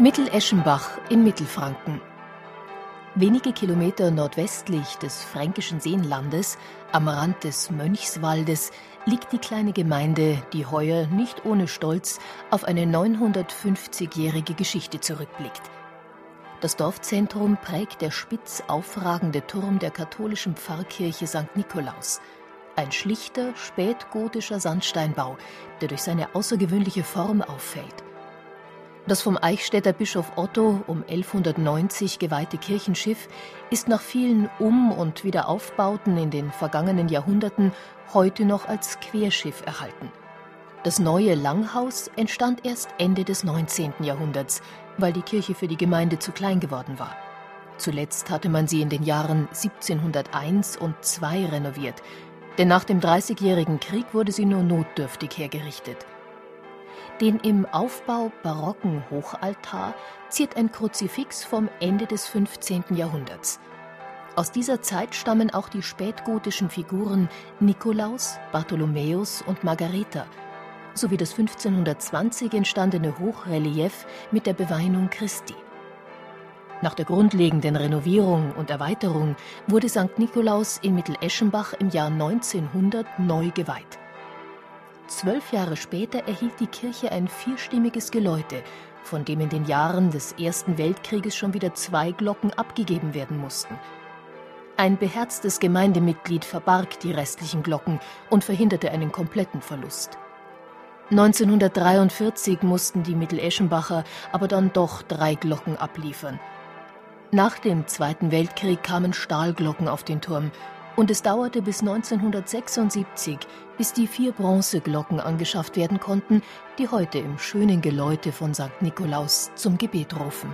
Mitteleschenbach in Mittelfranken. Wenige Kilometer nordwestlich des fränkischen Seenlandes, am Rand des Mönchswaldes, liegt die kleine Gemeinde, die heuer nicht ohne Stolz auf eine 950-jährige Geschichte zurückblickt. Das Dorfzentrum prägt der spitz aufragende Turm der katholischen Pfarrkirche St. Nikolaus. Ein schlichter, spätgotischer Sandsteinbau, der durch seine außergewöhnliche Form auffällt. Das vom Eichstätter Bischof Otto um 1190 geweihte Kirchenschiff ist nach vielen Um- und Wiederaufbauten in den vergangenen Jahrhunderten heute noch als Querschiff erhalten. Das neue Langhaus entstand erst Ende des 19. Jahrhunderts, weil die Kirche für die Gemeinde zu klein geworden war. Zuletzt hatte man sie in den Jahren 1701 und 2 renoviert, denn nach dem Dreißigjährigen Krieg wurde sie nur notdürftig hergerichtet. Den im Aufbau barocken Hochaltar ziert ein Kruzifix vom Ende des 15. Jahrhunderts. Aus dieser Zeit stammen auch die spätgotischen Figuren Nikolaus, Bartholomäus und Margareta sowie das 1520 entstandene Hochrelief mit der Beweihung Christi. Nach der grundlegenden Renovierung und Erweiterung wurde St. Nikolaus in Mitteleschenbach im Jahr 1900 neu geweiht. Zwölf Jahre später erhielt die Kirche ein vierstimmiges Geläute, von dem in den Jahren des Ersten Weltkrieges schon wieder zwei Glocken abgegeben werden mussten. Ein beherztes Gemeindemitglied verbarg die restlichen Glocken und verhinderte einen kompletten Verlust. 1943 mussten die Mitteleschenbacher aber dann doch drei Glocken abliefern. Nach dem Zweiten Weltkrieg kamen Stahlglocken auf den Turm und es dauerte bis 1976, bis die vier Bronzeglocken angeschafft werden konnten, die heute im schönen Geläute von St. Nikolaus zum Gebet rufen.